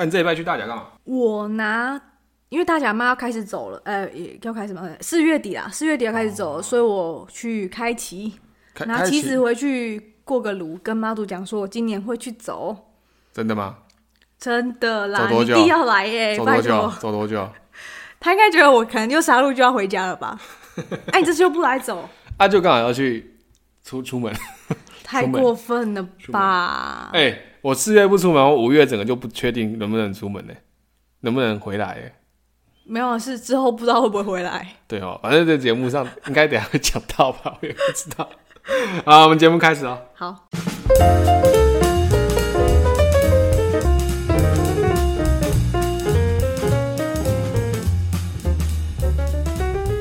那、啊、你这礼拜去大甲干嘛？我拿，因为大甲妈要开始走了，呃，也要开始嘛，四月底啦，四月底要开始走了，哦、所以我去开旗，拿旗子回去过个炉，跟妈祖讲说，我今年会去走。真的吗？真的啦？一定要来耶！走多久？走多久？他应该觉得我可能就杀戮就要回家了吧？哎、啊，你这次又不来走？啊，就刚好要去出出门，太过分了吧？哎。我四月不出门，我五月整个就不确定能不能出门呢？能不能回来？哎，没有，是之后不知道会不会回来。对哦，反正在节目上应该等下会讲到吧，我也不知道。好，我们节目开始哦。好。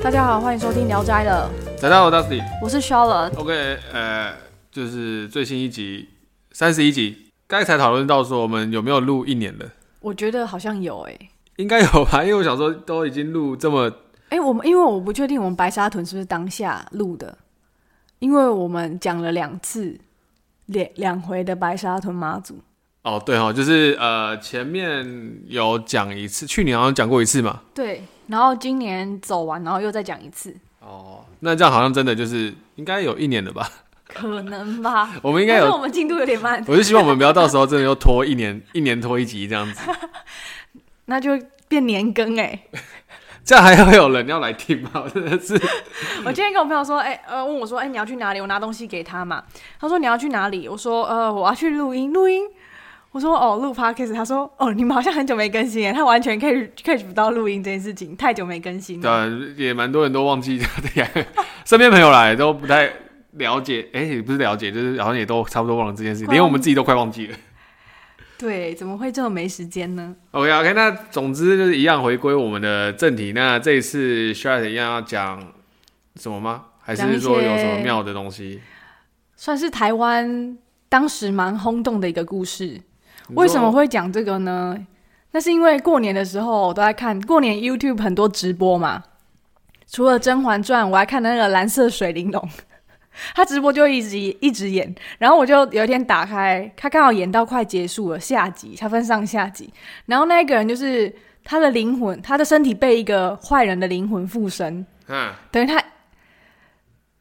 大家好，欢迎收听《聊斋》了。大家好，我是 Dusty，我是 Charlotte。OK，呃，就是最新一集，三十一集。刚才讨论到说，我们有没有录一年了？我觉得好像有诶、欸，应该有吧，因为我想说都已经录这么……哎、欸，我们因为我不确定我们白沙屯是不是当下录的，因为我们讲了两次两两回的白沙屯妈祖。哦，对哦，就是呃，前面有讲一次，去年好像讲过一次嘛。对，然后今年走完，然后又再讲一次。哦，那这样好像真的就是应该有一年了吧？可能吧，我们应该有，我们进度有点慢。我就希望我们不要到时候真的又拖一年，一年拖一集这样子，那就变年更哎、欸，这样还会有人要来听吗？真的是。我今天跟我朋友说，哎、欸，呃，问我说，哎、欸，你要去哪里？我拿东西给他嘛。他说你要去哪里？我说，呃，我要去录音，录音。我说，哦，录 podcast。他说，哦，你们好像很久没更新，他完全 catch catch 不到录音这件事情，太久没更新了。对，也蛮多人都忘记这样，身边朋友来都不太。了解，哎、欸，也不是了解，就是好像也都差不多忘了这件事，连我们自己都快忘记了。对，怎么会这么没时间呢？OK OK，那总之就是一样回归我们的正题。那这一次 Charlotte 一样要讲什么吗？还是说有什么妙的东西？算是台湾当时蛮轰动的一个故事。为什么会讲这个呢？那是因为过年的时候我都在看过年 YouTube 很多直播嘛。除了《甄嬛传》，我还看那个蓝色水玲珑。他直播就一直一直演，然后我就有一天打开，他刚好演到快结束了，下集，他分上下集，然后那个人就是他的灵魂，他的身体被一个坏人的灵魂附身，嗯，等于他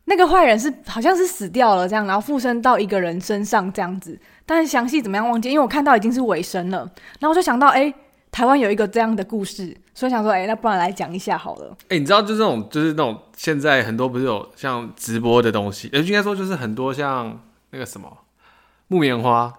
那个坏人是好像是死掉了这样，然后附身到一个人身上这样子，但是详细怎么样忘记，因为我看到已经是尾声了，然后我就想到，哎、欸。台湾有一个这样的故事，所以想说，哎、那不然来讲一下好了。哎、你知道，就这种，就是那种现在很多不是有像直播的东西，呃，应该说就是很多像那个什么木棉花。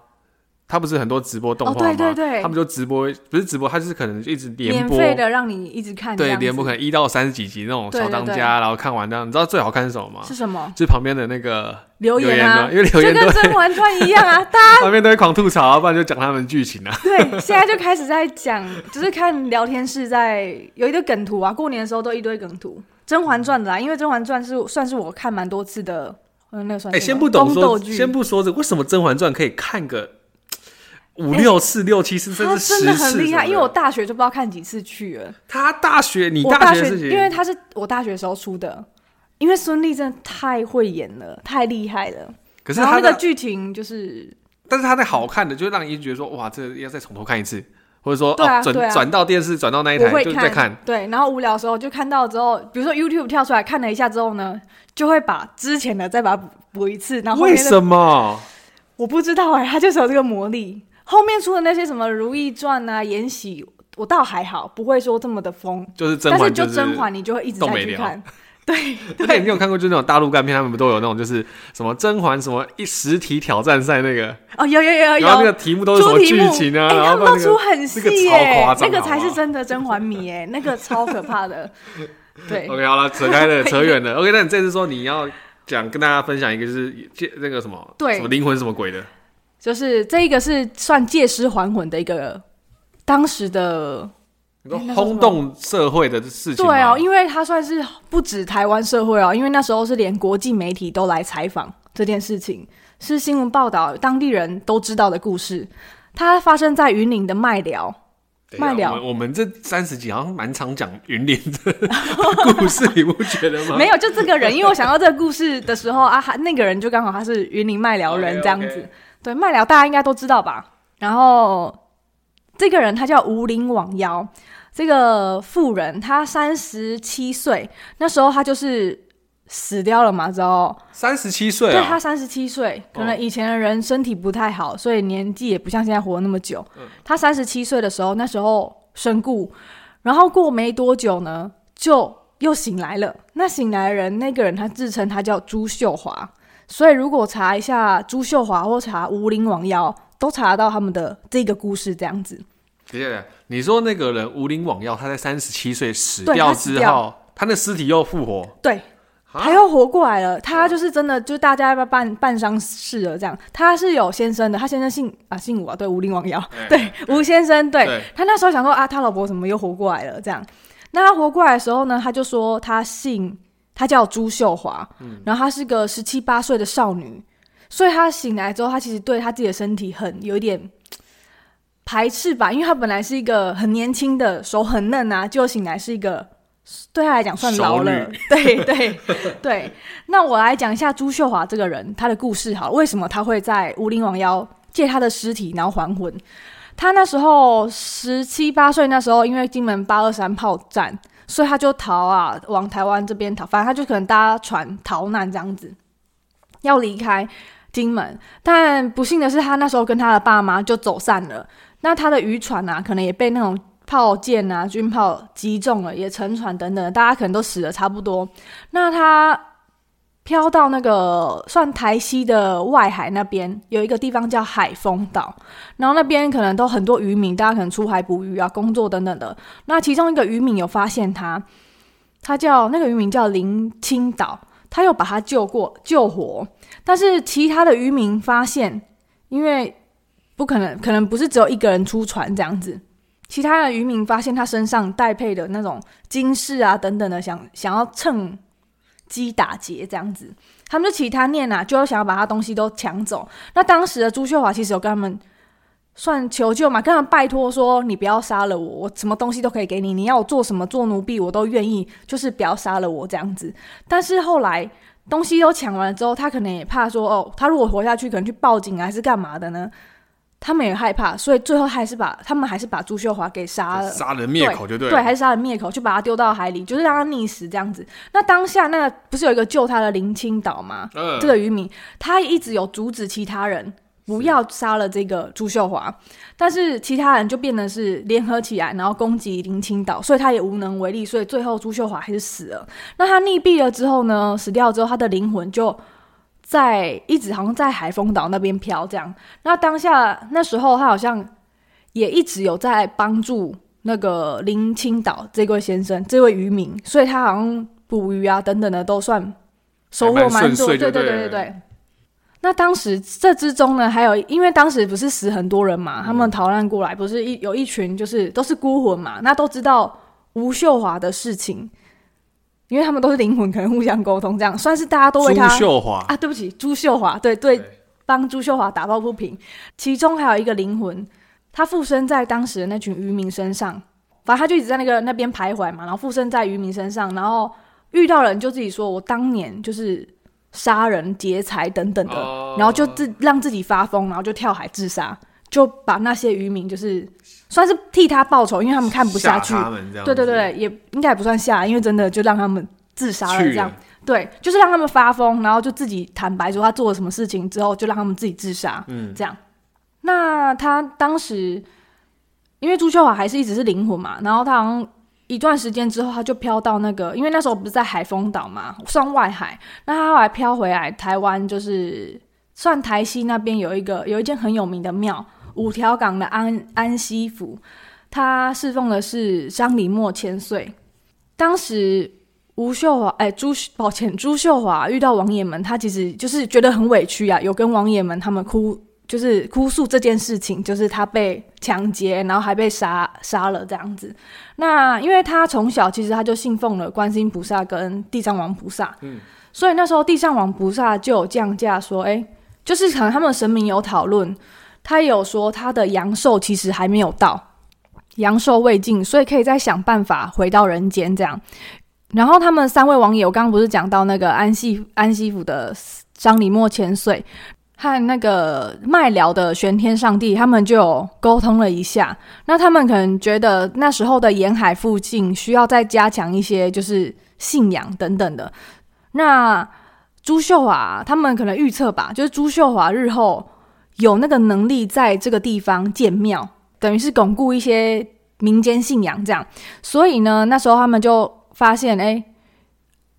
他不是很多直播动画吗？哦、对对对，他们就直播，不是直播，他就是可能就一直连播，免费的让你一直看。对，连播可能一到三十几集那种小当家，然后看完这样，你知道最好看是什么吗？是什么？就是旁边的那个留言啊，因为留言就跟《甄嬛传》一样啊，大家旁边都会狂吐槽，啊，不然就讲他们剧情啊。对，现在就开始在讲，就是看聊天室在有一堆梗图啊，过年的时候都一堆梗图，《甄嬛传》的啦，因为《甄嬛传》是算是我看蛮多次的，嗯，那个算。哎、欸，先不懂说，先不说这，为什么《甄嬛传》可以看个？五六次、欸、六七次，甚至十次，真的很厉害。因为我大学就不知道看几次去了。他大学，你大学，因为他是我大学时候出的。因为孙俪真的太会演了，太厉害了。可是他那个剧情就是，但是他那好看的，就让你觉得说，哇，这要再从头看一次，或者说，对啊，转转、啊、到电视，转到那一台就再看。对，然后无聊的时候就看到之后，比如说 YouTube 跳出来看了一下之后呢，就会把之前的再把它补一次。然后为什么？我不知道哎、欸，他就是有这个魔力。后面出的那些什么《如懿传》啊，《延禧》，我倒还好，不会说这么的疯。就是甄嬛，但是就甄嬛，你就会一直在去看。对 对，对，你有看过就那种大陆干片，他们不都有那种就是什么甄嬛什么一实体挑战赛那个？哦，有有有有。然后那个题目都是什么剧情啊？然后都出很细耶，那个那个才是真的甄嬛迷哎，那个超可怕的。对，OK，好了，扯开了，扯远了。OK，那你这次说你要讲跟大家分享一个，就是那个什么，对，什么灵魂什么鬼的？就是这一个是算借尸还魂的一个当时的轰动社会的事情。对哦，因为它算是不止台湾社会哦，因为那时候是连国际媒体都来采访这件事情，是新闻报道，当地人都知道的故事。它发生在云林的麦寮，麦寮。我们这三十几好像蛮常讲云林的故事，你不觉得吗？没有，就这个人，因为我想到这个故事的时候啊，那个人就刚好他是云林麦寮人这样子。Okay, okay. 对，麦寮大家应该都知道吧？然后这个人他叫吴林网妖，这个妇人她三十七岁，那时候她就是。死掉了嘛？之后三十七岁，对，他三十七岁，可能以前的人身体不太好，所以年纪也不像现在活那么久。嗯、他三十七岁的时候，那时候身故，然后过没多久呢，就又醒来了。那醒来的人，那个人他自称他叫朱秀华，所以如果查一下朱秀华或查无灵王耀，都查得到他们的这个故事。这样子，对对，你说那个人无灵王耀，他在三十七岁死掉之后，他那尸体又复活，对。他又活过来了，他就是真的，就大家要不要办办丧事了这样。他是有先生的，他先生姓啊姓吴啊，对，无灵罔腰，对，吴先生，对，对他那时候想说啊，他老婆怎么又活过来了这样。那他活过来的时候呢，他就说他姓，他叫朱秀华，嗯，然后她是个十七八岁的少女，所以她醒来之后，她其实对她自己的身体很有一点排斥吧，因为她本来是一个很年轻的，手很嫩啊，就醒来是一个。对她来讲算老了，女 对对对。那我来讲一下朱秀华这个人，她的故事好，为什么她会在无林王妖借她的尸体然后还魂？她那时候十七八岁，那时候因为金门八二三炮战，所以他就逃啊，往台湾这边逃。反正他就可能搭船逃难这样子，要离开金门。但不幸的是，他那时候跟他的爸妈就走散了。那他的渔船啊，可能也被那种。炮舰啊，军炮击中了，也沉船等等，大家可能都死的差不多。那他飘到那个算台西的外海那边，有一个地方叫海丰岛，然后那边可能都很多渔民，大家可能出海捕鱼啊、工作等等的。那其中一个渔民有发现他，他叫那个渔民叫林青岛，他又把他救过救活，但是其他的渔民发现，因为不可能，可能不是只有一个人出船这样子。其他的渔民发现他身上带配的那种金饰啊等等的，想想要趁击打劫这样子，他们就起他念啊，就要想要把他东西都抢走。那当时的朱秀华其实有跟他们算求救嘛，跟他们拜托说：“你不要杀了我，我什么东西都可以给你，你要我做什么做奴婢我都愿意，就是不要杀了我这样子。”但是后来东西都抢完了之后，他可能也怕说：“哦，他如果活下去，可能去报警还是干嘛的呢？”他们也害怕，所以最后还是把他们还是把朱秀华给杀了，杀人灭口就对了，对，还是杀人灭口，就把他丢到海里，就是让他溺死这样子。那当下那个不是有一个救他的林青岛吗？嗯，这个渔民他一直有阻止其他人不要杀了这个朱秀华，是，但是其他人就变得是联合起来，然后攻击林青岛，所以他也无能为力，所以最后朱秀华还是死了。那他溺毙了之后呢？死掉之后，他的灵魂就。在一直好像在海丰岛那边飘这样，那当下那时候他好像也一直有在帮助那个林清岛这位先生，这位渔民，所以他好像捕鱼啊等等的都算收获蛮多。对对对对对。那当时这之中呢，还有因为当时不是死很多人嘛，他们逃难过来，不是一有一群就是都是孤魂嘛，那都知道吴秀华的事情。因为他们都是灵魂，可能互相沟通，这样算是大家都为他。朱秀华啊，对不起，朱秀华，对对，帮朱秀华打抱不平。其中还有一个灵魂，他附身在当时的那群渔民身上，反正他就一直在那个那边徘徊嘛，然后附身在渔民身上，然后遇到人就自己说：“我当年就是杀人劫财等等的。哦”然后就自让自己发疯，然后就跳海自杀，就把那些渔民就是。算是替他报仇，因为他们看不下去。对对对，也应该也不算吓，因为真的就让他们自杀了这样。对，就是让他们发疯，然后就自己坦白说他做了什么事情之后，就让他们自己自杀。嗯，这样。那他当时，因为朱秀华还是一直是灵魂嘛，然后他好像一段时间之后，他就飘到那个，因为那时候不是在海丰岛嘛，算外海。那他后来飘回来台湾，就是算台西那边有一个有一间很有名的庙。五条港的安安西府，他侍奉的是张李莫千岁。当时吴秀华，哎、欸，朱抱歉，朱秀华遇到王爷们，他其实就是觉得很委屈啊，有跟王爷们他们哭，就是哭诉这件事情，就是他被抢劫，然后还被杀杀了这样子。那因为他从小其实他就信奉了观世音菩萨跟地藏王菩萨，嗯，所以那时候地藏王菩萨就有降价说，哎、欸，就是可能他们神明有讨论。他有说他的阳寿其实还没有到，阳寿未尽，所以可以再想办法回到人间这样。然后他们三位王爷，我刚刚不是讲到那个安西安西府的张李墨千岁，和那个麦寮的玄天上帝，他们就有沟通了一下。那他们可能觉得那时候的沿海附近需要再加强一些，就是信仰等等的。那朱秀华他们可能预测吧，就是朱秀华日后有那个能力在这个地方建庙，等于是巩固一些民间信仰这样。所以呢，那时候他们就发现，哎，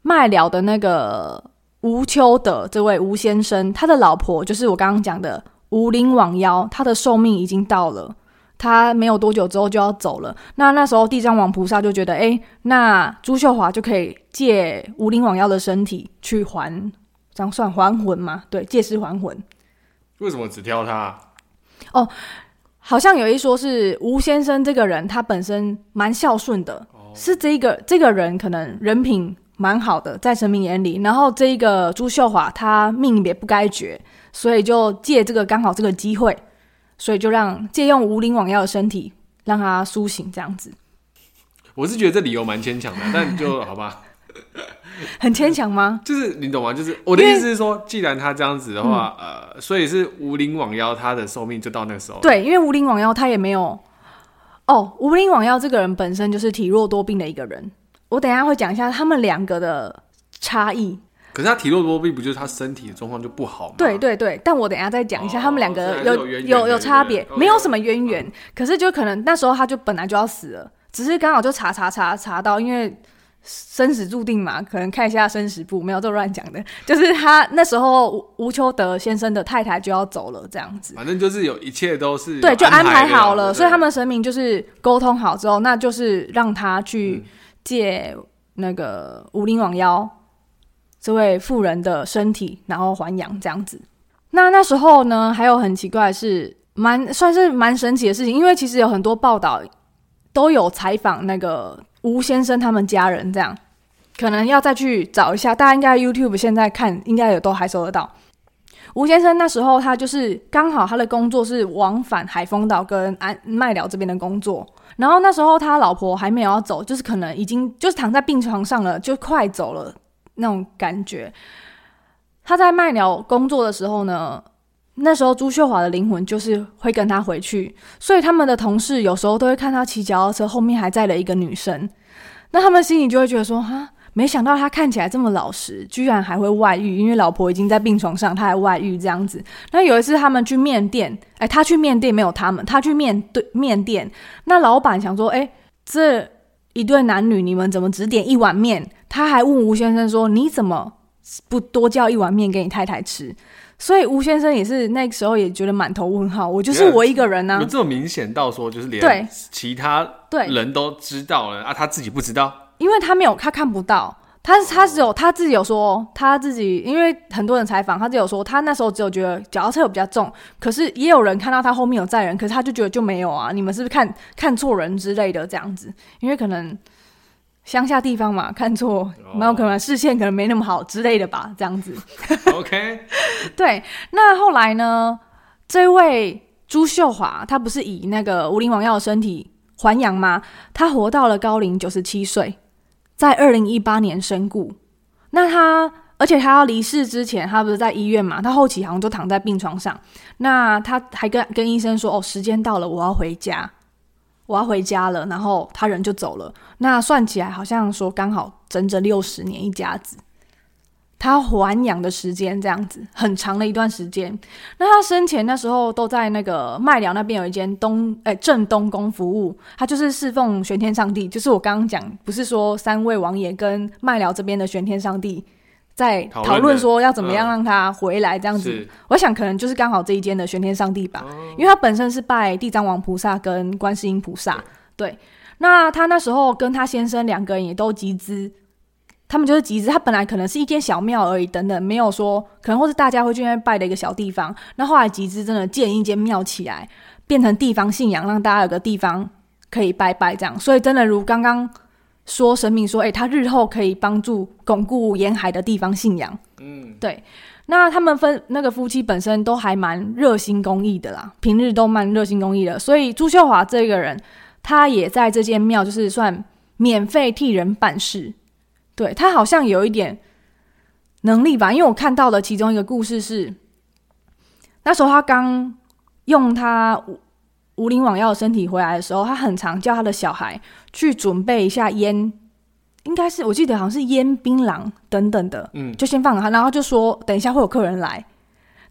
卖寮的那个。吴秋德这位吴先生，他的老婆就是我刚刚讲的吴陵罔腰，他的寿命已经到了，他没有多久之后就要走了。那那时候地藏王菩萨就觉得，哎，那朱秀华就可以借吴陵罔腰的身体去还，这样算还魂吗？对，借尸还魂。为什么只挑他？哦，好像有一说是吴先生这个人，他本身蛮孝顺的，哦、是这个这个人可能人品。蛮好的，在神明眼里。然后这一个朱秀华，他命也不该绝，所以就借这个刚好这个机会，所以就让借用吴陵罔腰的身体让他苏醒，这样子。我是觉得这理由蛮牵强的，但就好吧。很牵强吗？就是你懂吗？就是我的意思是说，既然他这样子的话，嗯、呃，所以是无灵网妖他的寿命就到那个时候。对，因为无灵网妖他也没有哦，无灵网妖这个人本身就是体弱多病的一个人。我等一下会讲一下他们两个的差异。可是他体弱多病，不就是他身体的状况就不好吗？对对对，但我等一下再讲一下他们两个有有有，有差别，没有什么渊源。可是就可能那时候他就本来就要死了，只是刚好就查查查查到，因为生死注定嘛，可能看一下生死簿，没有这乱讲的。就是他那时候吴吴秋德先生的太太就要走了，这样子。反正就是有一切都是对，就安排好了，所以他们神明就是沟通好之后，那就是让他去。借那个吴林王妖这位妇人的身体，然后还阳这样子。那那时候呢，还有很奇怪的是，蛮算是蛮神奇的事情，因为其实有很多报道都有采访那个吴先生他们家人，这样可能要再去找一下。大家应该 YouTube 现在看，应该也都还搜得到。吴先生那时候他就是刚好他的工作是往返海丰岛跟安麦寮这边的工作。然后那时候他老婆还没有要走，就是可能已经就是躺在病床上了，就快走了那种感觉。他在麦寮工作的时候呢，那时候朱秀华的灵魂就是会跟他回去，所以他们的同事有时候都会看他骑脚踏车后面还载了一个女生，那他们心里就会觉得说哈。没想到他看起来这么老实，居然还会外遇，因为老婆已经在病床上，他还外遇这样子。那有一次他们去面店，哎，他去面店没有他们，他去面对面店，那老板想说，哎，这一对男女你们怎么只点一碗面？他还问吴先生说，你怎么不多叫一碗面给你太太吃？所以吴先生也是那个时候也觉得满头问号，我就是我一个人呢、啊，有这么明显到说就是连其他人都知道了啊，他自己不知道。因为他没有，他看不到，他他只有他自己有说，他自己因为很多人采访，他只有说他那时候只有觉得脚踏车有比较重，可是也有人看到他后面有载人，可是他就觉得就没有啊，你们是不是看看错人之类的这样子？因为可能乡下地方嘛，看错，没有可能视线可能没那么好之类的吧，这样子。OK，对，那后来呢？这位朱秀华，他不是以那个吴林王耀的身体还阳吗？他活到了高龄九十七岁。在二零一八年身故，那他，而且他要离世之前，他不是在医院嘛？他后期好像就躺在病床上。那他还跟跟医生说：“哦，时间到了，我要回家，我要回家了。”然后他人就走了。那算起来，好像说刚好整整六十年一家子。他还养的时间这样子很长的一段时间。那他生前那时候都在那个麦寮那边有一间东诶正东宫服务，他就是侍奉玄天上帝。就是我刚刚讲，不是说三位王爷跟麦寮这边的玄天上帝在讨论说要怎么样让他回来这样子。嗯、我想可能就是刚好这一间的玄天上帝吧，因为他本身是拜地藏王菩萨跟观世音菩萨。对，那他那时候跟他先生两个人也都集资。他们就是集资，他本来可能是一间小庙而已，等等，没有说可能或是大家会去那边拜的一个小地方。那后来集资真的建一间庙起来，变成地方信仰，让大家有个地方可以拜拜这样。所以真的如刚刚说神明说，诶、欸，他日后可以帮助巩固沿海的地方信仰。嗯，对。那他们分那个夫妻本身都还蛮热心公益的啦，平日都蛮热心公益的。所以朱秀华这个人，他也在这间庙就是算免费替人办事。对，他好像有一点能力吧，因为我看到的其中一个故事是，那时候他刚用他无无灵网药的身体回来的时候，他很常叫他的小孩去准备一下烟，应该是我记得好像是烟、槟榔等等的，嗯，就先放他，然后就说等一下会有客人来，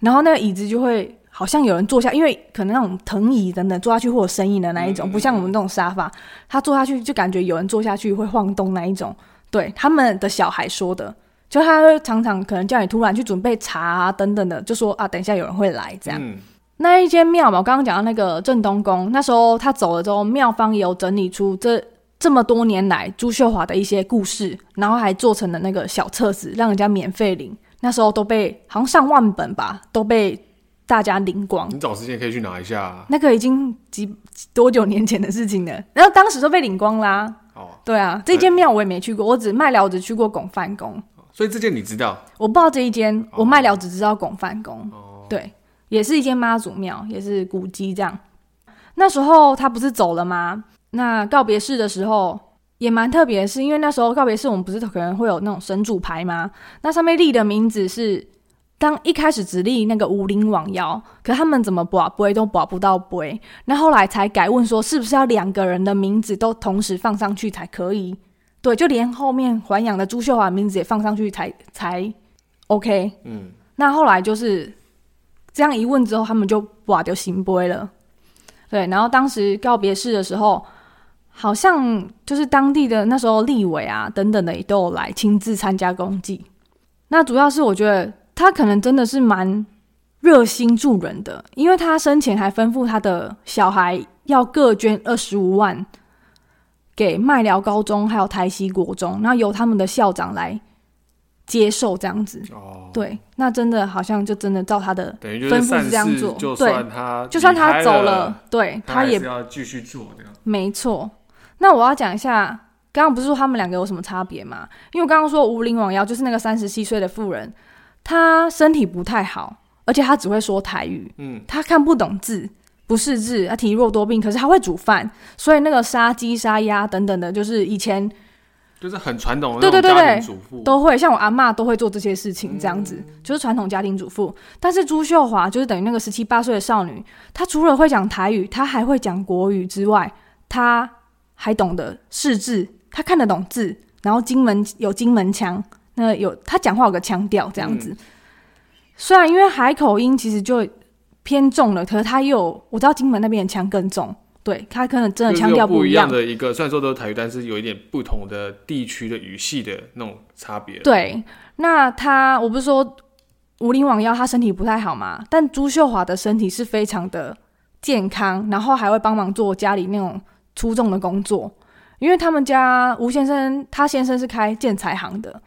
然后那个椅子就会好像有人坐下，因为可能那种藤椅等等坐下去会有声音的那一种，不像我们这种沙发，他坐下去就感觉有人坐下去会晃动那一种。对他们的小孩说的，就他会常常可能叫你突然去准备茶啊等等的，就说啊，等一下有人会来这样。嗯、那一间庙嘛，我刚刚讲到那个镇东宫，那时候他走了之后，庙方也有整理出这这么多年来朱秀华的一些故事，然后还做成了那个小册子，让人家免费领。那时候都被好像上万本吧，都被大家领光。你找时间可以去拿一下、啊。那个已经几多久年前的事情了，然后当时都被领光啦、啊。对啊，这间庙我也没去过，我只麦寮，我只去过拱范宫。所以这间你知道？我不知道这一间，我麦寮只知道拱范宫。哦，对，也是一间妈祖庙，也是古迹这样。那时候他不是走了吗？那告别式的时候也蛮特别的是，因为那时候告别式我们不是可能会有那种神主牌吗？那上面立的名字是。当一开始只立那个无灵网妖，可他们怎么拔杯都拔不到杯，那后来才改问说，是不是要两个人的名字都同时放上去才可以？对，就连后面还阳的朱秀华的名字也放上去才才 OK。嗯，那后来就是这样一问之后，他们就哇就行杯了。对，然后当时告别式的时候，好像就是当地的那时候立委啊等等的也都有来亲自参加公祭。那主要是我觉得。他可能真的是蛮热心助人的，因为他生前还吩咐他的小孩要各捐二十五万给麦寮高中还有台西国中，然后由他们的校长来接受这样子。哦，对，那真的好像就真的照他的吩咐是这样做。就算他对，就算他走了，对，他也要继续做这样。没错。那我要讲一下，刚刚不是说他们两个有什么差别吗？因为我刚刚说无灵王妖就是那个三十七岁的妇人。她身体不太好，而且她只会说台语，嗯，他看不懂字，不识字，她体弱多病，可是她会煮饭，所以那个杀鸡杀鸭等等的，就是以前就是很传统的，对对对对，都会像我阿妈都会做这些事情，这样子、嗯、就是传统家庭主妇。但是朱秀华就是等于那个十七八岁的少女，她除了会讲台语，她还会讲国语之外，她还懂得识字，她看得懂字，然后金门有金门腔。那有她讲话有个腔调这样子，嗯、虽然因为海口音其实就偏重了，可是她又我知道金门那边的腔更重，对他可能真的腔调不一样。不一样的一个，虽然说都是台语，但是有一点不同的地区的语系的那种差别。对，那他我不是说吴林网妖他身体不太好嘛，但朱秀华的身体是非常的健康，然后还会帮忙做家里那种粗重的工作，因为他们家吴先生他先生是开建材行的。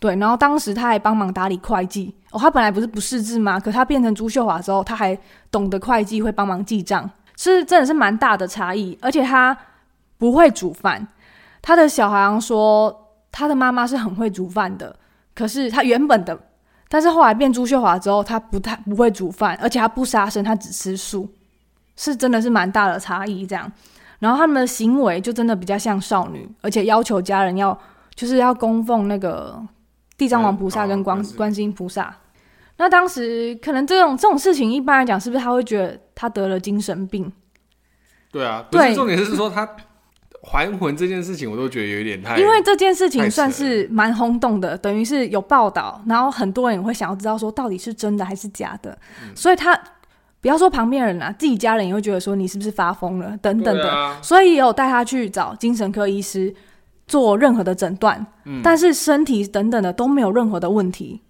对，然后当时他还帮忙打理会计哦。他本来不是不识字吗？可他变成朱秀华之后，他还懂得会计，会帮忙记账，是真的是蛮大的差异。而且他不会煮饭，他的小孩说他的妈妈是很会煮饭的，可是他原本的，但是后来变朱秀华之后，他不太不会煮饭，而且他不杀生，他只吃素，是真的是蛮大的差异。这样，然后他们的行为就真的比较像少女，而且要求家人要就是要供奉那个。地藏王菩萨跟观观世音菩萨，那当时可能这种这种事情，一般来讲，是不是他会觉得他得了精神病？对啊，对，不是重点是说他还魂这件事情，我都觉得有一点太……因为这件事情算是蛮轰动的，等于是有报道，然后很多人也会想要知道说到底是真的还是假的，嗯、所以他不要说旁边人啊，自己家人也会觉得说你是不是发疯了等等的，啊、所以也有带他去找精神科医师。做任何的诊断，嗯、但是身体等等的都没有任何的问题，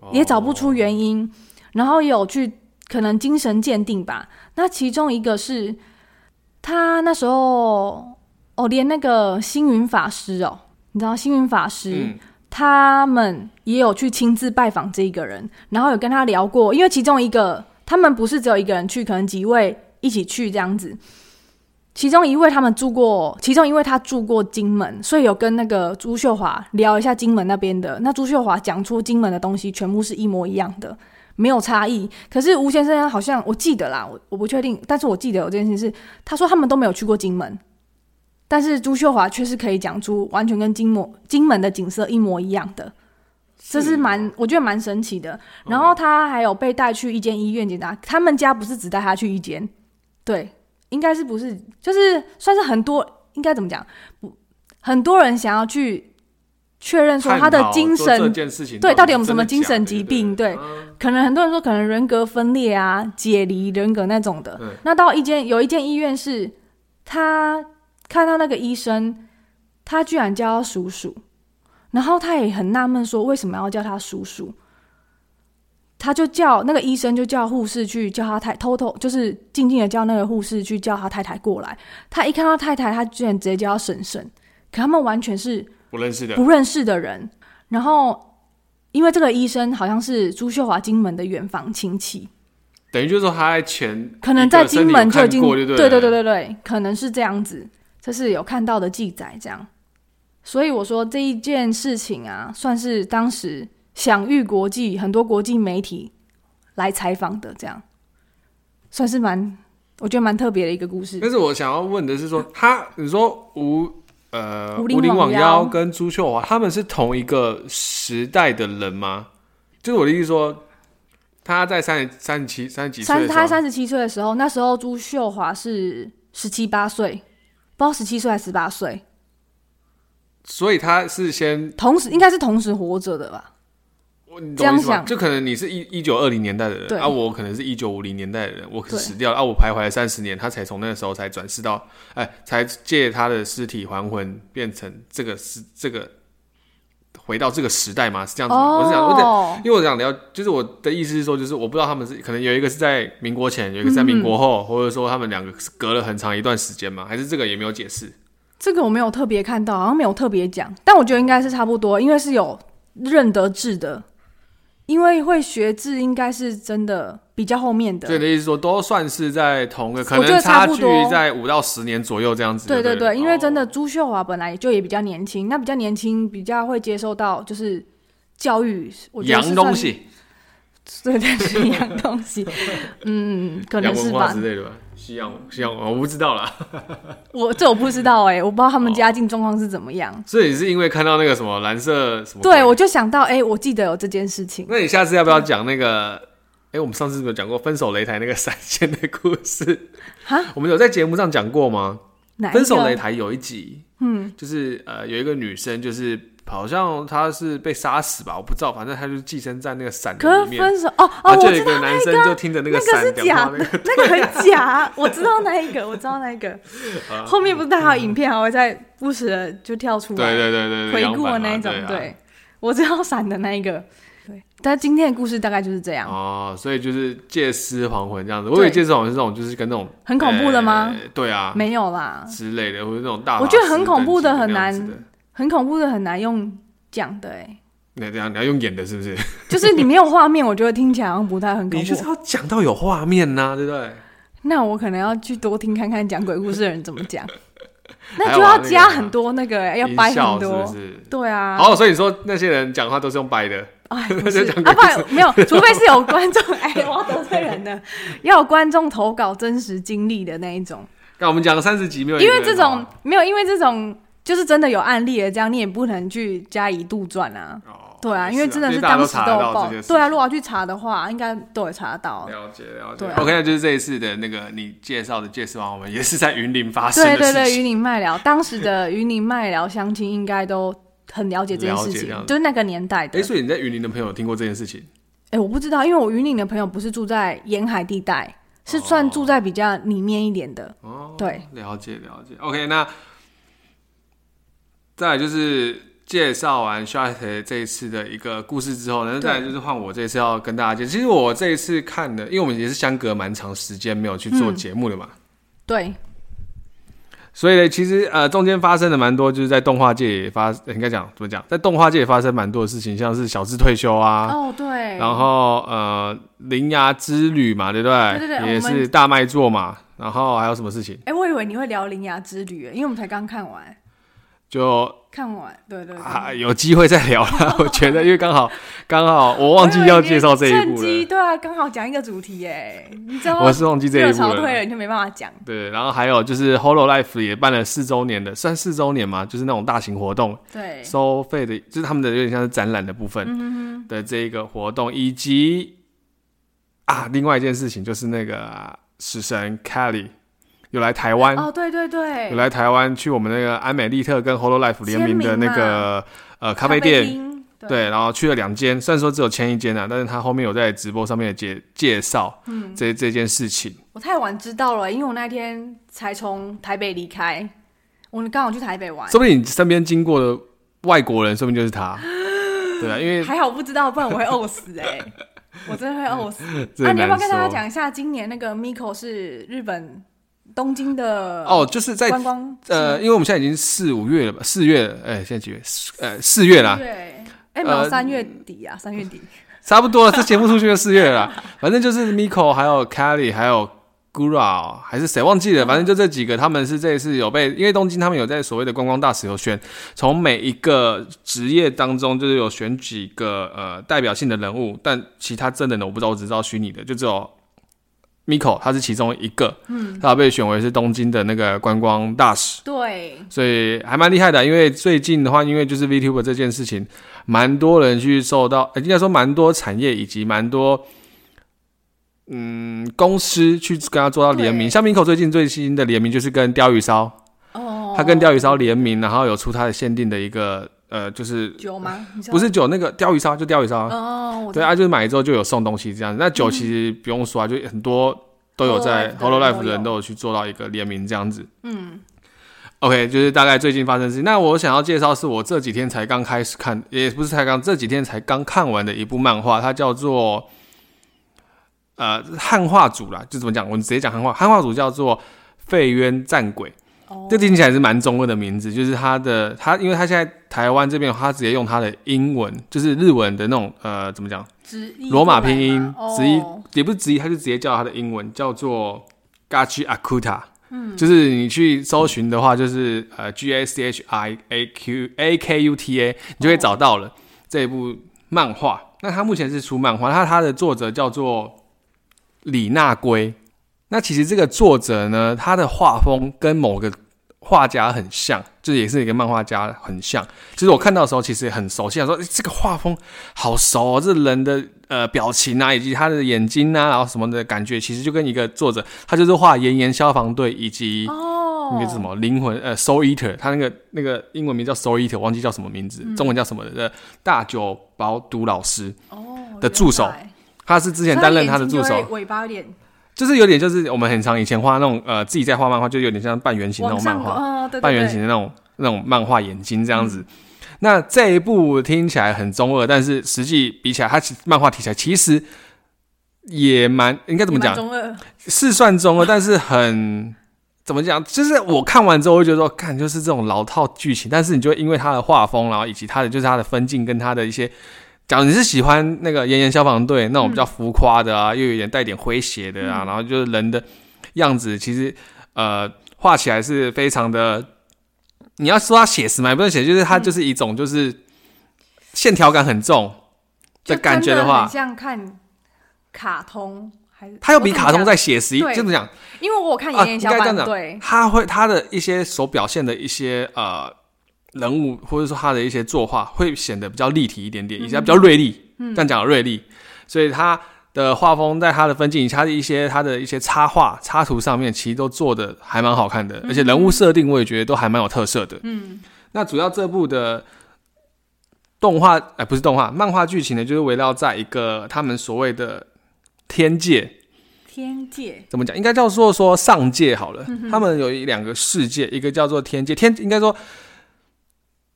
哦、也找不出原因，然后也有去可能精神鉴定吧。那其中一个是他那时候哦，连那个星云法师哦，你知道星云法师，嗯、他们也有去亲自拜访这一个人，然后有跟他聊过，因为其中一个他们不是只有一个人去，可能几位一起去这样子。其中一位他们住过，其中一位他住过金门，所以有跟那个朱秀华聊一下金门那边的。那朱秀华讲出金门的东西全部是一模一样的，没有差异。可是吴先生好像我记得啦，我我不确定，但是我记得有这件事是，他说他们都没有去过金门，但是朱秀华却是可以讲出完全跟金门金门的景色一模一样的。这是蛮我觉得蛮神奇的。然后他还有被带去一间医院检查，他们家不是只带他去一间，对，应该是不是，就是算是很多，应该怎么讲？不，很多人想要去确认说他的精神对到底有什么精神疾病，对，可能很多人说可能人格分裂啊、解离人格那种的。那到一间有一间医院是他看到那个医生，他居然叫他叔叔。然后他也很纳闷，说为什么要叫他叔叔？他就叫那个医生，就叫护士去叫他太偷偷，就是静静的叫那个护士去叫他太太过来。他一看到太太，他居然直接叫他婶婶。可他们完全是不认识的，不认识的人。然后因为这个医生好像是朱秀华金门的远房亲戚，等于就是说他在前可能在金门就已经对对对对对，可能是这样子。这是有看到的记载，这样。所以我说这一件事情啊，算是当时享誉国际，很多国际媒体来采访的，这样算是蛮，我觉得蛮特别的一个故事。但是我想要问的是说，说他，你说吴呃武林网妖跟朱秀华，他们是同一个时代的人吗？就是我的意思说，他在三十三十七三十几岁，他三十七岁的时候，那时候朱秀华是十七八岁，不知道十七岁还是十八岁。所以他是先同时应该是同时活着的吧？我这样想，就可能你是一一九二零年代的人，啊，我可能是一九五零年代的人，我死掉了啊，我徘徊了三十年，他才从那个时候才转世到，哎，才借他的尸体还魂，变成这个是这个回到这个时代嘛？是这样子吗？哦、我是想，我因为我想聊，就是我的意思是说，就是我不知道他们是可能有一个是在民国前，有一个在民国后，嗯、或者说他们两个隔了很长一段时间嘛？还是这个也没有解释？这个我没有特别看到，好像没有特别讲，但我觉得应该是差不多，因为是有认得字的，因为会学字应该是真的比较后面的。对的意思说，都算是在同个，可能差距在五到十年左右这样子。对对对，因为真的朱秀华本来就也比较年轻，那比较年轻，比较会接受到就是教育，我觉得是洋东西，对对是洋东西，嗯，可能是吧。西洋西洋，我不知道啦。我这我不知道哎、欸，我不知道他们家境状况是怎么样。所以是因为看到那个什么蓝色什么？对，我就想到哎、欸，我记得有这件事情。那你下次要不要讲那个？哎、欸，我们上次有没有讲过分手擂台那个闪现的故事？哈，我们有在节目上讲过吗？分手擂台有一集，嗯，就是呃，有一个女生就是。好像他是被杀死吧，我不知道，反正他就是寄生在那个伞里面。分手哦哦，就有一个男生就听着那个伞，那个是假的，那个很假。我知道那一个，我知道那一个。后面不是他还有影片还会在不时的就跳出来，对对对对，回顾的那一种。对，我知道闪的那一个。对，但今天的故事大概就是这样。哦，所以就是借尸还魂这样子。我以为借尸还魂是这种，就是跟那种很恐怖的吗？对啊，没有啦之类的，或者那种大。我觉得很恐怖的很难。很恐怖的很难用讲的哎、欸，那这样你要用演的，是不是？就是你没有画面，我觉得听起来好像不太很恐怖。你就是要讲到有画面呐、啊，对不对？那我可能要去多听看看讲鬼故事的人怎么讲。那就要加很多那个、欸，要掰很多，是是？对啊。好，所以你说那些人讲话都是用掰的，哎，不是啊，不然没有，除非是有观众，哎，我要得罪人的，要有观众投稿真实经历的那一种。那我们讲了三十集没有？因为这种没有，因为这种。就是真的有案例的，这样你也不能去加以杜撰啊。哦，对啊，因为真的是当时都有报。对啊，如果要去查的话，应该都会查得到。了解了解。对，OK，那就是这一次的那个你介绍的介绍完，我们，也是在云林发生的。对对对，云林麦寮，当时的云林麦寮相亲应该都很了解这件事情，就是那个年代的。哎，所以你在云林的朋友听过这件事情？哎，我不知道，因为我云林的朋友不是住在沿海地带，是算住在比较里面一点的。哦，对，了解了解。OK，那。再来就是介绍完 Charlotte 这一次的一个故事之后呢，再来就是换我这一次要跟大家介绍。其实我这一次看的，因为我们也是相隔蛮长时间没有去做节目的嘛。对。所以呢，其实呃中间发生的蛮多，就是在动画界也发，应该讲怎么讲，在动画界也发生蛮多的事情，像是小智退休啊。哦，对。然后呃，铃芽之旅嘛，对不对？对对对。也是大卖座嘛。然后还有什么事情？哎，我以为你会聊铃芽之旅，因为我们才刚看完。就。看完，对对对，啊，有机会再聊了。我觉得，因为刚好刚好我忘记要介绍这一部了。对啊，刚好讲一个主题耶，你知道我是忘记这一部了。退了，你就没办法讲。对，然后还有就是 Hollow Life 也办了四周年的，算四周年嘛，就是那种大型活动。对，收费的，就是他们的有点像是展览的部分的这一个活动，以及啊，另外一件事情就是那个死神 Kelly。有来台湾哦，对对对，有来台湾去我们那个安美利特跟 Hololive 联名的那个呃咖啡店，对，然后去了两间，虽然说只有签一间啊，但是他后面有在直播上面介介绍，嗯，这这件事情，我太晚知道了，因为我那天才从台北离开，我刚好去台北玩，说不定你身边经过的外国人，说不定就是他，对啊，因为还好不知道，不然我会饿死哎、欸，我真的会饿死。那、啊、你要不要跟大家讲一下，今年那个 Miko 是日本？东京的哦，就是在观光呃，因为我们现在已经四五月了吧，四月了，哎、欸，现在几月？呃，四月啦。对，哎，没有三月底啊，三月底，差不多了。这节目出去就四月了，反正就是 Miko，还有 Kelly，还有 Gura，还是谁忘记了？反正就这几个，他们是这一次有被，因为东京他们有在所谓的观光大使有选，从每一个职业当中，就是有选几个呃代表性的人物，但其他真的呢，我不知道，我只知道虚拟的，就只有。Miko 他是其中一个，嗯，他被选为是东京的那个观光大使，对，所以还蛮厉害的。因为最近的话，因为就是 VTuber 这件事情，蛮多人去受到，应该说蛮多产业以及蛮多嗯公司去跟他做到联名。像 Miko 最近最新的联名就是跟鲷鱼烧，哦，他跟鲷鱼烧联名，然后有出他的限定的一个呃，就是酒吗？不是酒，那个鲷鱼烧就鲷鱼烧，哦，对啊，就是买了之后就有送东西这样子。那酒其实不用说啊，就很多。都有在 Hollow Life 的人都有去做到一个联名这样子。嗯，OK，就是大概最近发生的事情。那我想要介绍是我这几天才刚开始看，也不是才刚，这几天才刚看完的一部漫画，它叫做呃汉化组啦，就怎么讲？我们直接讲汉化，汉化组叫做《废渊战鬼》。这听起来是蛮中文的名字，就是他的他，因为他现在台湾这边，他直接用他的英文，就是日文的那种呃，怎么讲？罗马拼音直译、哦、也不是直译，他就直接叫他的英文叫做 Gachi Akuta，嗯，就是你去搜寻的话，就是呃 G A C H I A Q A K U T A，你就会找到了这一部漫画。哦、那他目前是出漫画，他他的作者叫做李纳圭。那其实这个作者呢，他的画风跟某个画家很像，就也是一个漫画家很像。其实我看到的时候，其实也很熟悉，想说，诶，这个画风好熟哦，这人的呃表情啊，以及他的眼睛啊，然后什么的感觉，其实就跟一个作者，他就是画《炎炎消防队》以及那个什么灵魂呃 Soul Eater，他那个那个英文名叫 Soul Eater，忘记叫什么名字，中文叫什么的，的大久保笃老师的助手，他是之前担任他的助手，尾巴有点。就是有点，就是我们很常以前画那种呃，自己在画漫画，就有点像半圆形那种漫画，哦、对对对半圆形的那种那种漫画眼睛这样子。嗯、那这一部听起来很中二，但是实际比起来，它漫画题材其实也蛮应该怎么讲？中二是算中二，但是很怎么讲？就是我看完之后会觉得说，看就是这种老套剧情，但是你就会因为它的画风，然后以及它的就是它的分镜跟它的一些。假如你是喜欢那个炎炎消防队那种比较浮夸的啊，嗯、又有点带点诙谐的啊，嗯、然后就是人的样子，其实呃画起来是非常的。你要说它写实嘛，也不能写，就是它就是一种就是线条感很重的感觉的话，像看卡通还是它又比卡通再写实一，这么讲，因为我看炎炎消防队，它会它的一些所表现的一些呃。人物或者说他的一些作画会显得比较立体一点点，以及比较锐利。嗯，这样讲锐利，所以他的画风在他的分镜以及他的一些他的一些插画插图上面，其实都做的还蛮好看的，而且人物设定我也觉得都还蛮有特色的。嗯，那主要这部的动画哎、呃，不是动画，漫画剧情呢，就是围绕在一个他们所谓的天界。天界怎么讲？应该叫做说上界好了。他们有一两个世界，一个叫做天界，天应该说。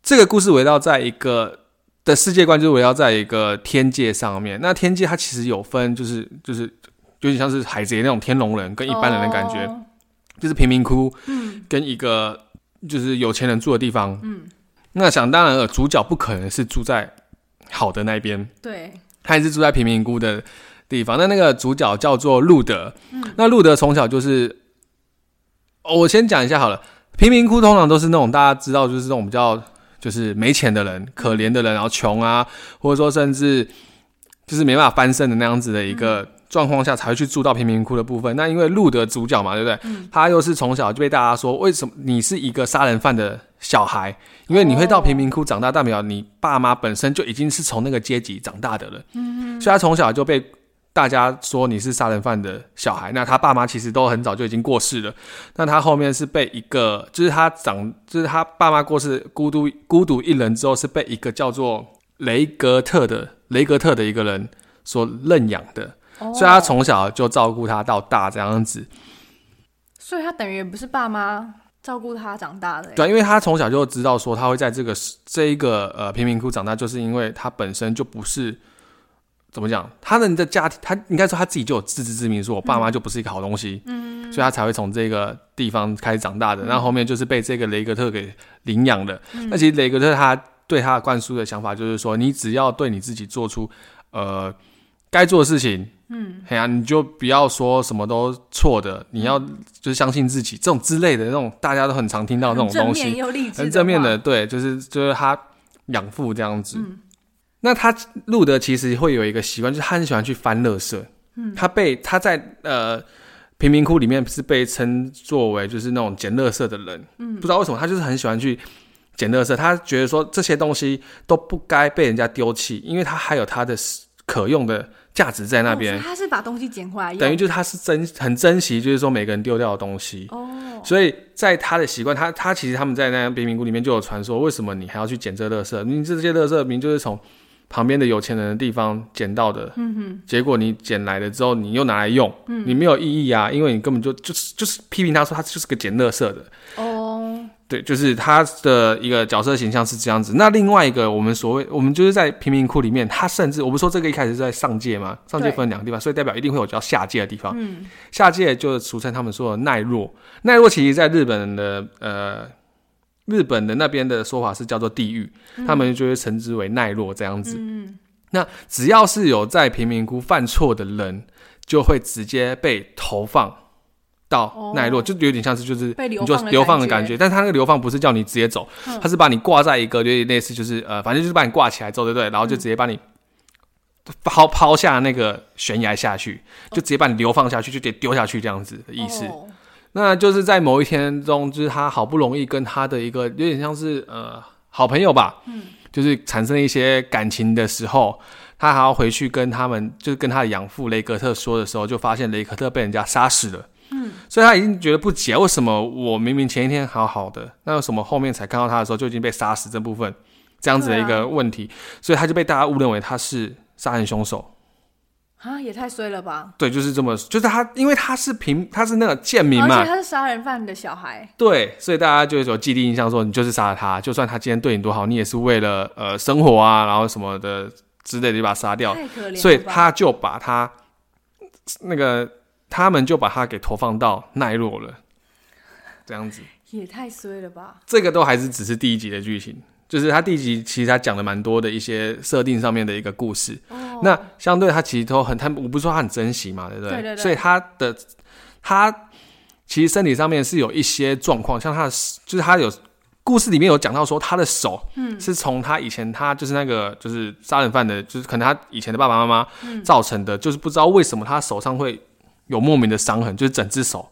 这个故事围绕在一个的世界观，就是围绕在一个天界上面。那天界它其实有分，就是就是有点像是海贼那种天龙人跟一般人的感觉，哦、就是贫民窟，嗯，跟一个就是有钱人住的地方，嗯。那想当然了，主角不可能是住在好的那边，对，他也是住在贫民窟的地方。那那个主角叫做路德，嗯，那路德从小就是，我先讲一下好了。贫民窟通常都是那种大家知道，就是那种比较就是没钱的人、可怜的人，然后穷啊，或者说甚至就是没办法翻身的那样子的一个状况下才会去住到贫民窟的部分。那因为路德主角嘛，对不对？他又是从小就被大家说，为什么你是一个杀人犯的小孩？因为你会到贫民窟长大，代表你爸妈本身就已经是从那个阶级长大的了。嗯，所以他从小就被。大家说你是杀人犯的小孩，那他爸妈其实都很早就已经过世了。那他后面是被一个，就是他长，就是他爸妈过世，孤独孤独一人之后，是被一个叫做雷格特的雷格特的一个人所认养的。哦，所以他从小就照顾他到大这样子。所以他等于也不是爸妈照顾他长大的。对，因为他从小就知道说他会在这个这一个呃贫民窟长大，就是因为他本身就不是。怎么讲？他人的家庭，他应该说他自己就有自知之明，说我爸妈就不是一个好东西，嗯，所以他才会从这个地方开始长大的。那后后面就是被这个雷格特给领养的。那其实雷格特他对他的灌输的想法就是说，你只要对你自己做出呃该做的事情，嗯，哎呀，你就不要说什么都错的，你要就是相信自己，这种之类的那种大家都很常听到的那种东西，很正面的，对，就是就是他养父这样子。那他路德其实会有一个习惯，就是他很喜欢去翻垃圾。嗯，他被他在呃贫民窟里面是被称作为就是那种捡垃圾的人。嗯，不知道为什么他就是很喜欢去捡垃圾。他觉得说这些东西都不该被人家丢弃，因为他还有他的可用的价值在那边。哦，他是把东西捡回来，等于就是他是珍很珍惜，就是说每个人丢掉的东西。哦，所以在他的习惯，他他其实他们在那贫民窟里面就有传说，为什么你还要去捡这垃圾？你这些垃圾明明就是从旁边的有钱人的地方捡到的，嗯哼，结果你捡来了之后，你又拿来用，嗯，你没有意义啊，因为你根本就就是就是批评他说他就是个捡垃圾的，哦，对，就是他的一个角色形象是这样子。那另外一个，我们所谓我们就是在贫民窟里面，他甚至我不是说这个一开始是在上界嘛？上界分两个地方，所以代表一定会有叫下界的地方，嗯，下界就俗称他们说的奈落，奈落其实在日本的呃。日本的那边的说法是叫做地狱，嗯、他们就会称之为奈落这样子。嗯、那只要是有在贫民窟犯错的人，就会直接被投放到奈落，哦、就有点像是就是你就流放的感觉。但是他那个流放不是叫你直接走，他、嗯、是把你挂在一个有点类似就是呃，反正就是把你挂起来之后，对不对？然后就直接把你抛抛下那个悬崖下去，就直接把你流放下去，就得丢下去这样子的意思。哦那就是在某一天中，就是他好不容易跟他的一个有点像是呃好朋友吧，嗯，就是产生一些感情的时候，他还要回去跟他们，就是跟他的养父雷格特说的时候，就发现雷格特被人家杀死了，嗯，所以他已经觉得不解，为什么我明明前一天好好的，那为什么后面才看到他的时候就已经被杀死这部分，这样子的一个问题，所以他就被大家误认为他是杀人凶手。啊，也太衰了吧！对，就是这么，就是他，因为他是平，他是那个贱民嘛，而且他是杀人犯的小孩。对，所以大家就有既定印象，说你就是杀了他，就算他今天对你多好，你也是为了呃生活啊，然后什么的之类的，就把他杀掉。太可怜。所以他就把他那个他们就把他给投放到奈落了，这样子也太衰了吧！这个都还是只是第一集的剧情。就是他第一集其实他讲了蛮多的一些设定上面的一个故事，哦、那相对他其实都很他我不是说他很珍惜嘛，对不对？对对对。所以他的他其实身体上面是有一些状况，像他的就是他有故事里面有讲到说他的手，嗯，是从他以前他就是那个就是杀人犯的，就是可能他以前的爸爸妈妈造成的，嗯、就是不知道为什么他手上会有莫名的伤痕，就是整只手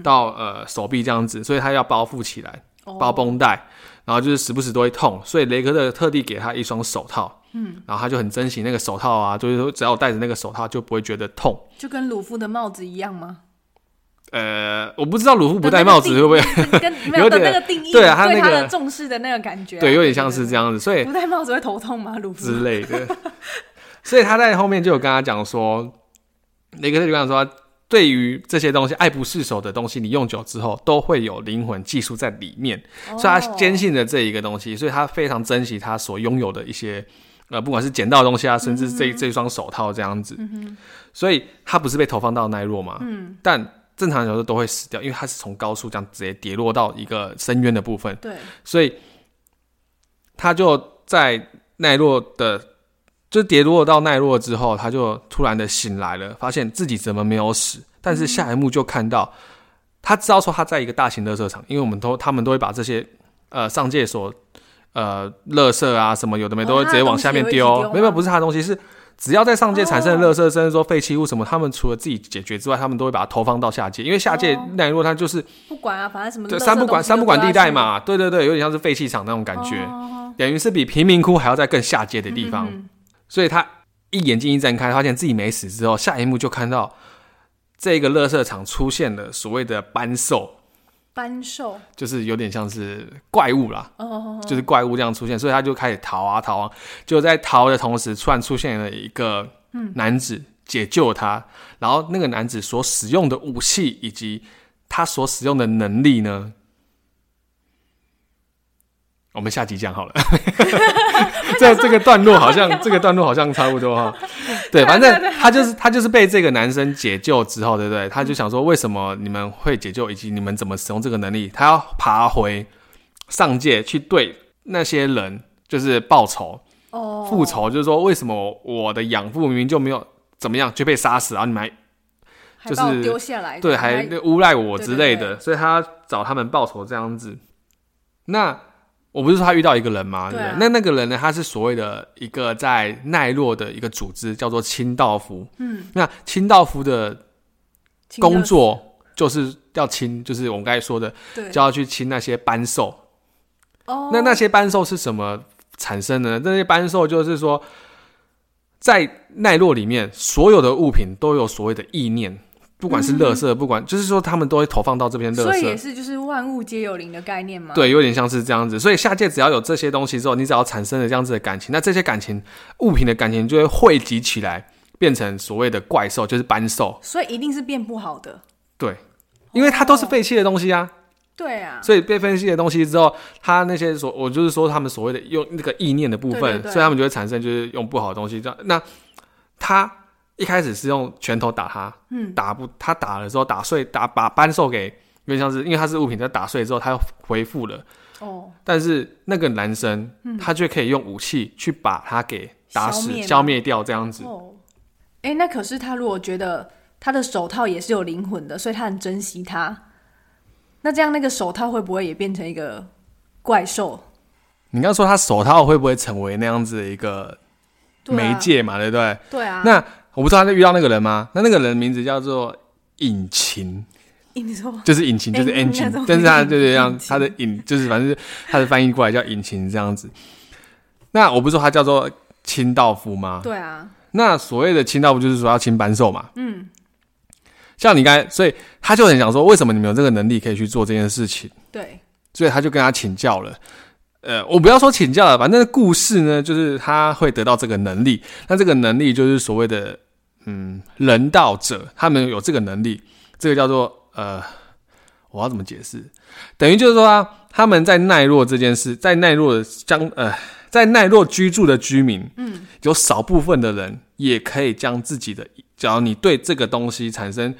到呃手臂这样子，所以他要包覆起来，包绷带。然后就是时不时都会痛，所以雷克特特地给他一双手套，嗯，然后他就很珍惜那个手套啊，就是说只要我戴着那个手套就不会觉得痛，就跟鲁夫的帽子一样吗？呃，我不知道鲁夫不戴帽子会不会 有的那个定义，对啊，他那个的重视的那个感觉，对，有点像是这样子，所以不戴帽子会头痛吗？鲁夫之类的，所以他在后面就有跟他讲说，雷克特就跟他说。对于这些东西爱不释手的东西，你用久之后都会有灵魂寄宿在里面，所以他坚信着这一个东西，所以他非常珍惜他所拥有的一些，呃，不管是捡到的东西啊，甚至这这双手套这样子，所以他不是被投放到奈落嘛，但正常来说都会死掉，因为他是从高处这样直接跌落到一个深渊的部分，对，所以他就在奈落的。就跌落到奈落之后，他就突然的醒来了，发现自己怎么没有死？但是下一幕就看到他知道说他在一个大型垃圾场，因为我们都他们都会把这些呃上界所呃垃圾啊什么有的没都会直接往下面丢，哦，没有不是他的东西是。只要在上界产生的垃圾，甚至说废弃物什么，他们除了自己解决之外，他们都会把它投放到下界，因为下界奈落它就是不管啊，反正什么对三不管三不管地带嘛，对对对，有点像是废弃场那种感觉，等于是比贫民窟还要在更下界的地方。所以他一眼睛一睁开，发现自己没死之后，下一幕就看到这个垃圾场出现了所谓的斑兽。斑兽就是有点像是怪物啦，oh, oh, oh. 就是怪物这样出现，所以他就开始逃啊逃啊，就在逃的同时，突然出现了一个男子解救他，嗯、然后那个男子所使用的武器以及他所使用的能力呢？我们下集讲好了，这这个段落好像这个段落好像差不多哈。对，反正他就是他就是被这个男生解救之后，对不对？他就想说，为什么你们会解救，以及你们怎么使用这个能力？他要爬回上界去对那些人就是报仇哦，复仇，就是说为什么我的养父明明就没有怎么样就被杀死，然后你们还就是丢下来，对，还诬赖我之类的，所以他找他们报仇这样子。那。我不是说他遇到一个人吗？对啊，那那个人呢？他是所谓的一个在奈落的一个组织，叫做清道夫。嗯，那清道夫的工作就是要清，就是我们刚才说的，就要去清那些斑兽。哦，那那些斑兽是什么产生的呢？那些斑兽就是说，在奈落里面，所有的物品都有所谓的意念。不管是垃圾，嗯、不管就是说，他们都会投放到这边垃圾，所以也是就是万物皆有灵的概念嘛？对，有点像是这样子。所以下界只要有这些东西之后，你只要产生了这样子的感情，那这些感情物品的感情就会汇集起来，变成所谓的怪兽，就是斑兽。所以一定是变不好的。对，因为它都是废弃的东西啊。对啊。所以被分析的东西之后，它那些所我就是说他们所谓的用那个意念的部分，所以他们就会产生就是用不好的东西。这样，那它。一开始是用拳头打他，嗯，打不他打了之后打碎，打把扳手给，有点像是因为他是物品，他打碎之后他又恢复了，哦，但是那个男生，嗯，他却可以用武器去把他给打死、消灭掉这样子。哦，哎、欸，那可是他如果觉得他的手套也是有灵魂的，所以他很珍惜他，那这样那个手套会不会也变成一个怪兽？你刚说他手套会不会成为那样子的一个媒介嘛？对，啊、对不对？对啊，那。我不知道他遇到那个人吗？那那个人名字叫做引擎，就是引擎，就是 engine，但是他就是这样，他的引就是反正他的翻译过来叫引擎这样子。那我不是说他叫做清道夫吗？对啊。那所谓的清道夫就是说要清扳手嘛。嗯。像你刚才，所以他就很想说，为什么你们有这个能力可以去做这件事情？对。所以他就跟他请教了。呃，我不要说请教了，反正故事呢，就是他会得到这个能力。那这个能力就是所谓的。嗯，人道者他们有这个能力，这个叫做呃，我要怎么解释？等于就是说啊，他们在奈落这件事，在奈落的将呃，在奈落居住的居民，嗯，有少部分的人也可以将自己的，只要你对这个东西产生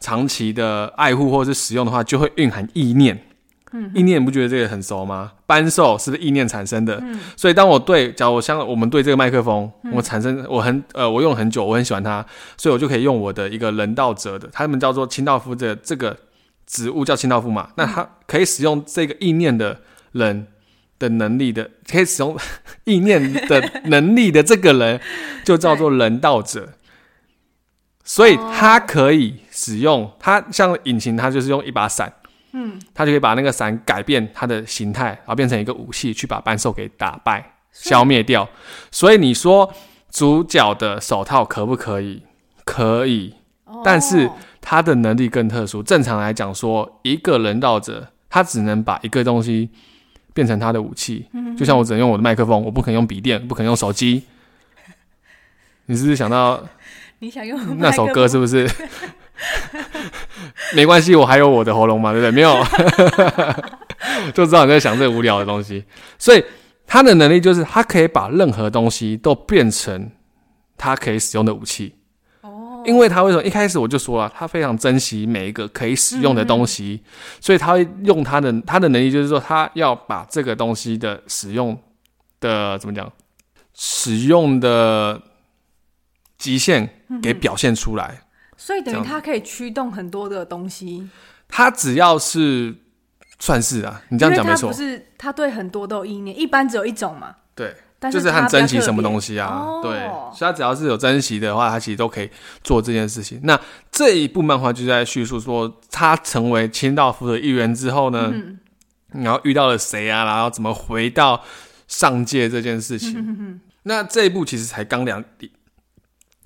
长期的爱护或者是使用的话，就会蕴含意念。嗯，意念你不觉得这个很熟吗？扳手是不是意念产生的？嗯，所以当我对，假如我像我们对这个麦克风，嗯、我产生我很呃，我用了很久，我很喜欢它，所以我就可以用我的一个人道者的，他们叫做清道夫的这个植物叫清道夫嘛，嗯、那他可以使用这个意念的人的能力的，可以使用意念的能力的这个人 就叫做人道者，所以他可以使用他像引擎，他就是用一把伞。嗯，他就可以把那个伞改变它的形态，然后变成一个武器，去把半兽给打败、消灭掉。所以你说主角的手套可不可以？可以，但是他的能力更特殊。正常来讲，说一个人道者，他只能把一个东西变成他的武器。就像我只能用我的麦克风，我不可能用笔电，不可能用手机。你是不是想到？你想用那首歌是不是？没关系，我还有我的喉咙嘛，对不对？没有，就知道你在想这个无聊的东西。所以他的能力就是，他可以把任何东西都变成他可以使用的武器。哦，因为他为什么一开始我就说了，他非常珍惜每一个可以使用的东西，所以他会用他的他的能力，就是说他要把这个东西的使用的怎么讲，使用的极限给表现出来。所以等于它可以驱动很多的东西，他只要是算是啊，你这样讲没错。不是他对很多都有意念，一般只有一种嘛。对，就是很珍惜什么东西啊？哦、对，所以他只要是有珍惜的话，他其实都可以做这件事情。那这一部漫画就在叙述说，他成为清道夫的一员之后呢，嗯、然后遇到了谁啊？然后怎么回到上界这件事情？嗯、哼哼那这一部其实才刚两。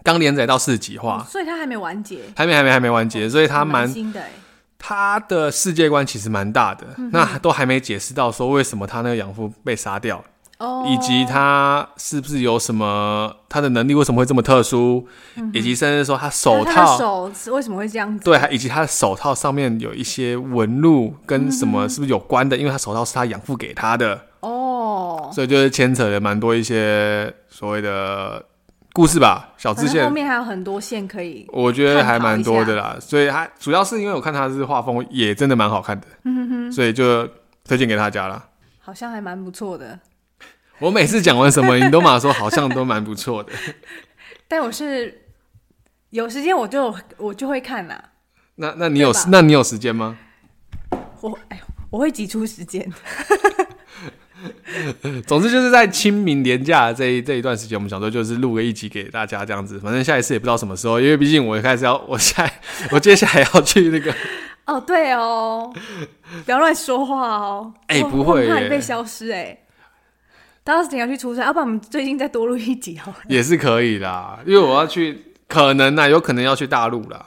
刚连载到四集化，所以他还没完结，还没还没还没完结，所以他蛮新的。他的世界观其实蛮大的，那都还没解释到说为什么他那个养父被杀掉，哦，以及他是不是有什么他的能力为什么会这么特殊，以及甚至说他手套手为什么会这样子，对，以及他的手套上面有一些纹路跟什么是不是有关的？因为他手套是他养父给他的，哦，所以就是牵扯了蛮多一些所谓的。故事吧，小支线后面还有很多线可以，我觉得还蛮多的啦。所以还主要是因为我看他是画风也真的蛮好看的，嗯哼哼，所以就推荐给大家了。好像还蛮不错的。我每次讲完什么，你都马说好像都蛮不错的。但我是有时间我就我就会看啦。那那你有那你有时间吗？我哎，我会挤出时间。总之就是在清明连假的这一这一段时间，我们想说就是录个一集给大家这样子。反正下一次也不知道什么时候，因为毕竟我开始要，我下我接下来要去那个。哦，对哦，不要乱说话哦。哎、欸，不会，怕你被消失哎、欸。当时你要去出差，要不然我们最近再多录一集哦。也是可以的，因为我要去，可能呢、啊，有可能要去大陆啦。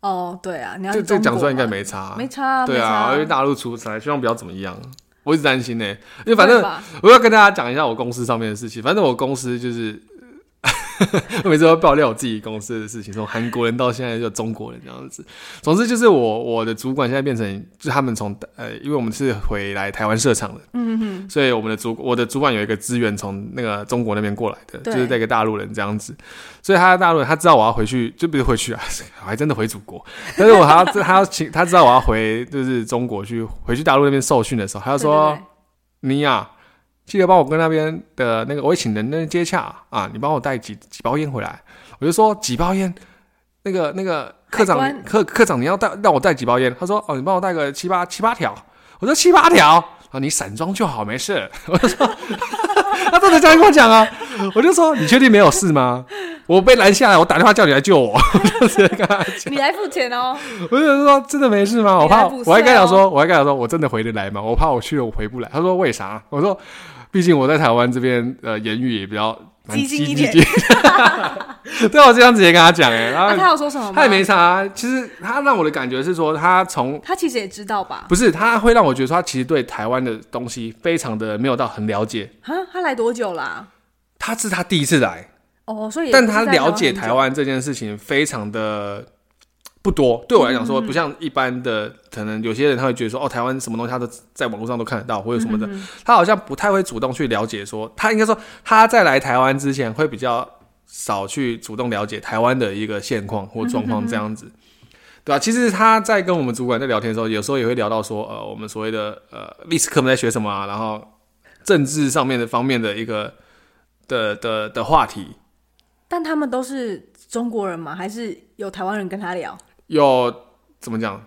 哦，对啊，你要这这讲出来应该没差，没差，对啊，我要去大陆出差，希望不要怎么样。我一直担心呢、欸，因为反正我要跟大家讲一下我公司上面的事情。反正我公司就是。我每次都爆料我自己公司的事情，从韩国人到现在就中国人这样子。总之就是我我的主管现在变成，就他们从呃，因为我们是回来台湾设厂的，嗯哼，所以我们的主我的主管有一个资源从那个中国那边过来的，就是这个大陆人这样子。所以他在大陆人，他知道我要回去，就不是回去啊，我还真的回祖国。但是我还要 他要请他知道我要回就是中国去回去大陆那边受训的时候，他就说你呀。记得帮我跟那边的那个我会请人那接洽啊，你帮我带几几包烟回来。我就说几包烟，那个那个科长关科科长你要带让我带几包烟？他说哦，你帮我带个七八七八条。我说七八条啊，你散装就好，没事。我就说 他真的这样跟我讲啊，我就说你确定没有事吗？我被拦下来，我打电话叫你来救我。就直接跟他讲，你来付钱哦。我就说真的没事吗？我怕，我还跟他说，我还跟他说，我真的回得来吗？我怕我去了我回不来。他说为啥？我说。毕竟我在台湾这边，呃，言语也比较激进一点。对，我这样直接跟他讲，哎，然后他有说什么？他也没啥。其实他让我的感觉是说，他从他其实也知道吧？不是，他会让我觉得说，他其实对台湾的东西非常的没有到很了解。哈，他来多久啦？他是他第一次来哦，所以但他了解台湾这件事情非常的。不多，对我来讲说，不像一般的，可能有些人他会觉得说，哦，台湾什么东西他都在网络上都看得到，或者什么的，他好像不太会主动去了解。说他应该说他在来台湾之前会比较少去主动了解台湾的一个现况或状况这样子，对吧？其实他在跟我们主管在聊天的时候，有时候也会聊到说，呃，我们所谓的呃历史课本在学什么啊，然后政治上面的方面的一个的的的话题。但他们都是中国人吗？还是有台湾人跟他聊？有怎么讲？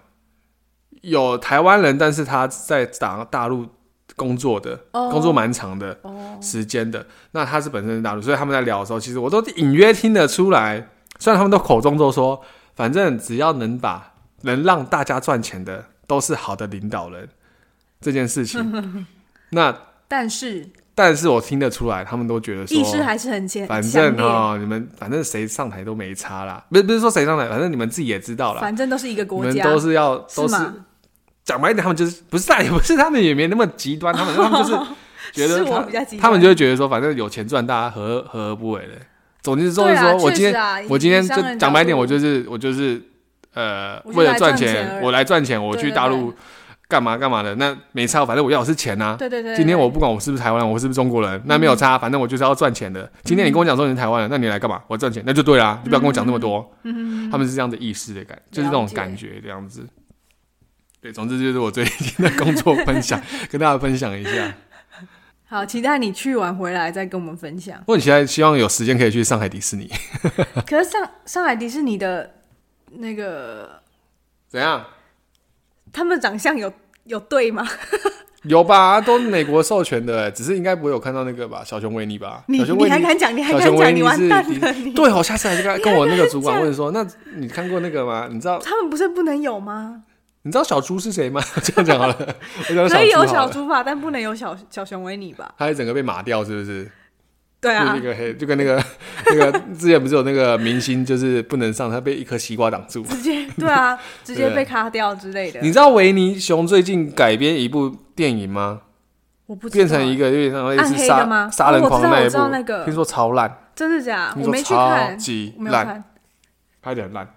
有台湾人，但是他在大大陆工作的，oh. 工作蛮长的时间的。Oh. 那他是本身是大陆，所以他们在聊的时候，其实我都隐约听得出来。虽然他们都口中都说，反正只要能把能让大家赚钱的，都是好的领导人这件事情。那但是。但是我听得出来，他们都觉得说，意识还是很强。反正哈，你们反正谁上台都没差啦。不是不是说谁上台，反正你们自己也知道啦。反正都是一个国家，你们都是要都是讲白一点，他们就是不是，也不是他们也没那么极端，他们他们就是 觉得他他们就会觉得说，反正有钱赚，大家何何而不为的。总之就是说我今天我今天就讲白一点，我就是我就是呃，为了赚钱，我来赚钱，我去大陆。干嘛干嘛的？那没差，反正我要的是钱呐、啊。对对对。今天我不管我是不是台湾人，我是不是中国人，那没有差，反正我就是要赚钱的。嗯、今天你跟我讲说你是台湾人，那你来干嘛？我赚钱，那就对啦，就不要跟我讲那么多。嗯，他们是这样的意识的感，就是这种感觉这样子。对，总之就是我最近的工作分享，跟大家分享一下。好，期待你去完回来再跟我们分享。我很期待，希望有时间可以去上海迪士尼。可是上上海迪士尼的那个怎样？他们长相有有对吗？有吧，都美国授权的，只是应该不会有看到那个吧？小熊维尼吧？你你还敢讲？你还敢讲？你完蛋了！你对，我下次还是跟跟我那个主管问说，那你看过那个吗？你知道他们不是不能有吗？你知道小猪是谁吗？这样讲好了，可以有小猪吧，但不能有小小熊维尼吧？他整个被码掉，是不是？对啊，那个黑就跟那个 那个之前不是有那个明星，就是不能上，他被一颗西瓜挡住，直接对啊，直接被卡掉之类的。你知道维尼熊最近改编一部电影吗？我不知道变成一个有点像类似杀杀人狂的那一部，听说超烂，真的假？我没去看，超级烂，拍的很烂。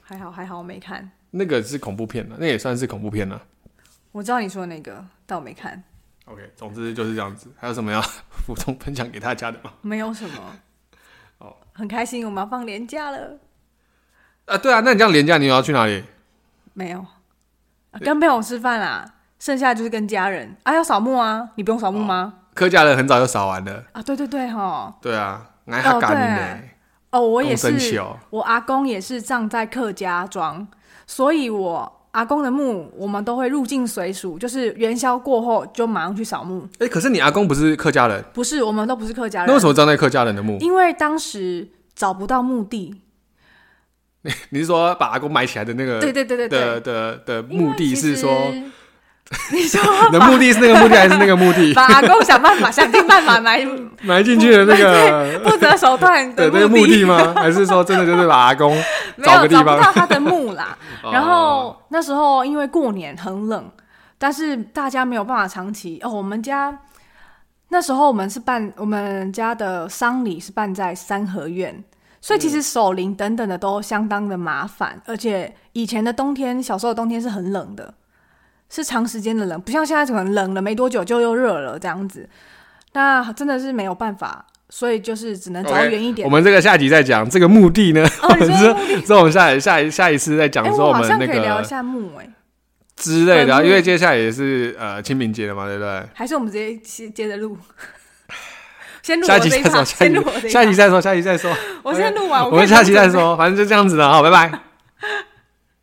还好还好，我没看。那个是恐怖片了，那也算是恐怖片了。我知道你说的那个，但我没看。OK，总之就是这样子。还有什么要 补充分享给大家的吗？没有什么。哦，很开心，我们要放年假了。啊，对啊，那你这样年假你要去哪里？没有，跟朋友吃饭啦。剩下就是跟家人。啊，要扫墓啊？你不用扫墓吗？客家人很早就扫完了。啊，对对对，哈。对啊，挨哈干的。哦，我也是。我阿公也是葬在客家庄，所以我。阿公的墓，我们都会入境随俗，就是元宵过后就马上去扫墓。哎、欸，可是你阿公不是客家人？不是，我们都不是客家人。那为什么葬在客家人的墓？因为当时找不到墓地。你是说把阿公埋起来的那个？对对对对的的的目的是说。你说你的目的是那个目的还是那个目的？把阿公想办法想尽办法埋埋进去的那个 不择手段的那个目的吗？还是说真的就是把阿公 找个地方没有找不到他的墓啦？然后那时候因为过年很冷，但是大家没有办法长期哦。我们家那时候我们是办我们家的丧礼是办在三合院，所以其实守灵等等的都相当的麻烦，而且以前的冬天，小时候的冬天是很冷的。是长时间的冷，不像现在可能冷了没多久就又热了这样子，那真的是没有办法，所以就是只能走远一点。Okay, 我们这个下集再讲这个墓地呢，哦、你说墓地之后我们下下一下一次再讲说我们那个、欸、可以聊一下墓哎。之类的，因为接下来也是呃清明节了嘛，对不对？还是我们直接接着录，先录下集再说，下集再说，下集再说，我先录完，我们下集再说，反正就这样子了，好，拜拜。